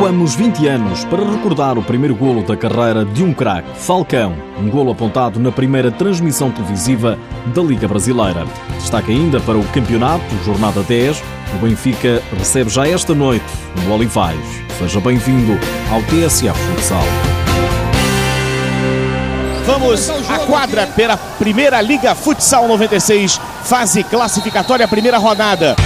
Recuamos 20 anos para recordar o primeiro golo da carreira de um craque, Falcão, um golo apontado na primeira transmissão televisiva da Liga Brasileira. Destaca ainda para o campeonato, jornada 10, o Benfica recebe já esta noite no Olivais. Seja bem-vindo ao TSF Futsal. Vamos à quadra pela Primeira Liga Futsal 96, fase classificatória, primeira rodada.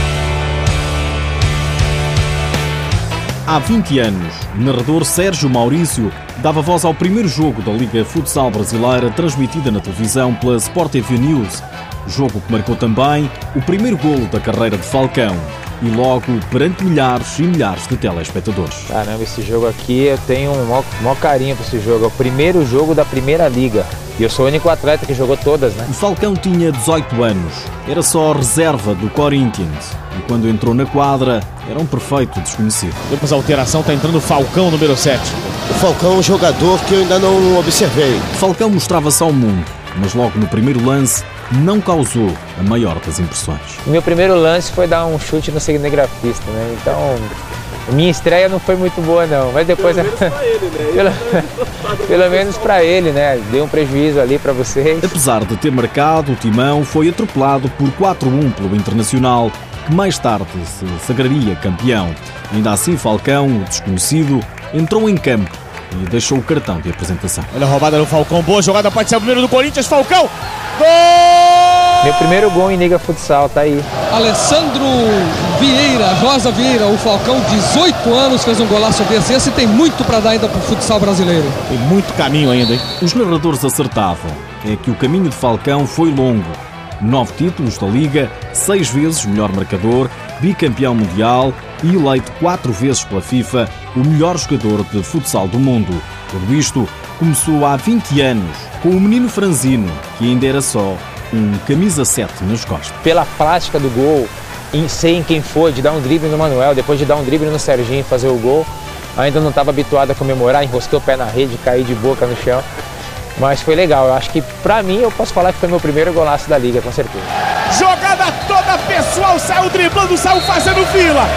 Há 20 anos, o narrador Sérgio Maurício dava voz ao primeiro jogo da Liga Futsal Brasileira transmitida na televisão pela Sport TV News. Jogo que marcou também o primeiro golo da carreira de Falcão e logo perante milhares e milhares de telespectadores. Caramba, esse jogo aqui eu tenho um maior, maior carinho para esse jogo. É o primeiro jogo da Primeira Liga. E eu sou o único atleta que jogou todas, né? O Falcão tinha 18 anos, era só reserva do Corinthians e quando entrou na quadra era um perfeito desconhecido. Depois a alteração, está entrando o Falcão, número 7. O Falcão é um jogador que eu ainda não observei. Falcão mostrava-se ao mundo, mas logo no primeiro lance não causou a maior das impressões. O meu primeiro lance foi dar um chute no cinegrafista, né? Então, minha estreia não foi muito boa não, mas depois pelo menos para ele, né? pelo, pelo menos para ele, né? Deu um prejuízo ali para vocês. Apesar de ter marcado, o Timão foi atropelado por 4-1 pelo Internacional, que mais tarde se sagraria campeão. Ainda assim, Falcão, o desconhecido, entrou em campo e deixou o cartão de apresentação. Olha a roubada do Falcão, boa jogada, pode ser o primeiro do Corinthians, Falcão! Gol! Meu primeiro gol em Liga Futsal, tá aí. Alessandro Vieira, Rosa Vieira, o Falcão, 18 anos, fez um golaço desse. Esse tem muito para dar ainda pro futsal brasileiro. Tem muito caminho ainda, hein? Os narradores acertavam. É que o caminho de Falcão foi longo. Nove títulos da Liga, seis vezes melhor marcador, bicampeão mundial e eleito quatro vezes pela FIFA o melhor jogador de futsal do mundo. Tudo isto começou há 20 anos com o menino franzino, que ainda era só um camisa 7 nas costas. Pela plástica do gol, sei em quem foi, de dar um drible no Manuel, depois de dar um drible no Serginho e fazer o gol, ainda não estava habituado a comemorar, enrosquei o pé na rede, caí de boca no chão. Mas foi legal, eu acho que pra mim eu posso falar que foi meu primeiro golaço da liga, com certeza. Jogada toda pessoal, saiu driblando, saiu fazendo fila.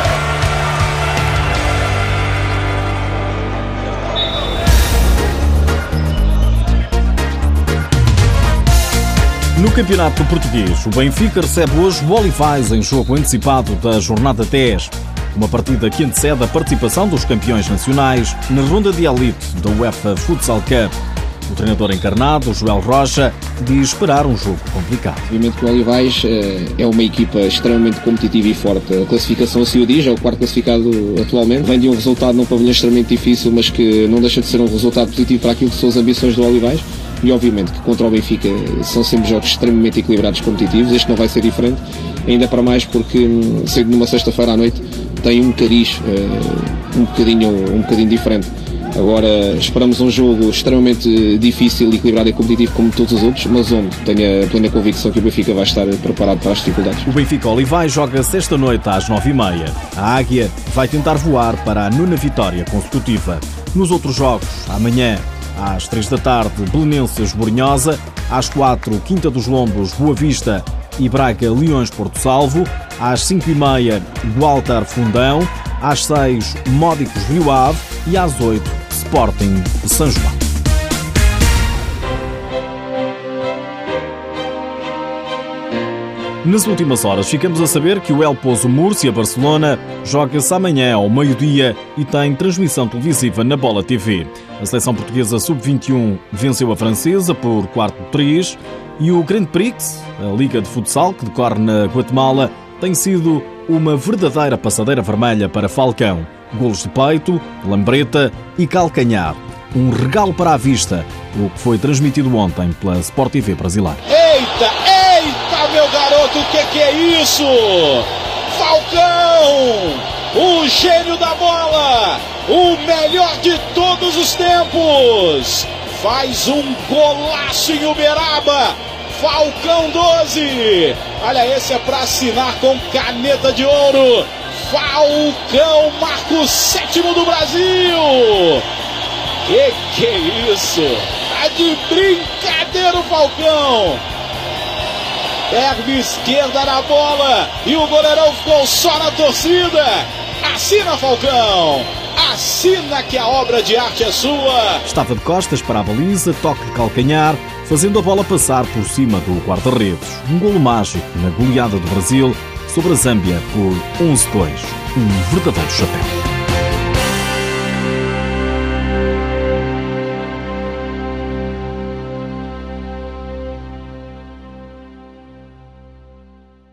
No Campeonato Português, o Benfica recebe hoje o Olivais em jogo antecipado da jornada 10. Uma partida que antecede a participação dos campeões nacionais na ronda de elite da UEFA Futsal Cup. O treinador encarnado, Joel Rocha, diz esperar um jogo complicado. Obviamente que o Olivais é uma equipa extremamente competitiva e forte. A classificação assim o diz, é o quarto classificado atualmente. Vem de um resultado num pavilhão extremamente difícil, mas que não deixa de ser um resultado positivo para aquilo que são as ambições do Olivais. E obviamente que contra o Benfica são sempre jogos extremamente equilibrados competitivos. Este não vai ser diferente, ainda para mais porque hum, sendo numa sexta-feira à noite tem um cariz um bocadinho, um bocadinho diferente. Agora esperamos um jogo extremamente difícil, equilibrado e competitivo como todos os outros, mas onde tenho a plena convicção que o Benfica vai estar preparado para as dificuldades. O Benfica Olivais joga sexta-noite às nove e meia. A Águia vai tentar voar para a nona vitória consecutiva. Nos outros jogos, amanhã às três da tarde, Belenenses Borinhosa, às quatro, Quinta dos Lombos, Boa Vista e Braga Leões Porto Salvo, às cinco e meia, Gualtar Fundão, às seis, Módicos Rio Ave e às oito, Sporting São João. Nas últimas horas, ficamos a saber que o El Pozo Múrcia Barcelona joga-se amanhã ao meio-dia e tem transmissão televisiva na Bola TV. A seleção portuguesa sub-21 venceu a francesa por 4-3 e o Grand Prix, a liga de futsal que decorre na Guatemala, tem sido uma verdadeira passadeira vermelha para Falcão. Golos de peito, lambreta e calcanhar. Um regalo para a vista, o que foi transmitido ontem pela Sport TV brasileira. Eita, eita, meu garoto, o que, que é isso? Falcão, o gênio da bola, o melhor de todos os tempos, faz um golaço em Uberaba. Falcão 12. Olha, esse é para assinar com caneta de ouro. Falcão marca o sétimo do Brasil. Que que é isso? Tá de brincadeira o Falcão. Perna esquerda na bola e o goleirão ficou só na torcida. Assina Falcão. assina que a obra de arte é sua. Estava de costas para a baliza, toque de calcanhar, fazendo a bola passar por cima do guarda-redes. Um golo mágico na goleada do Brasil sobre a Zâmbia por 11-2. Um verdadeiro chapéu.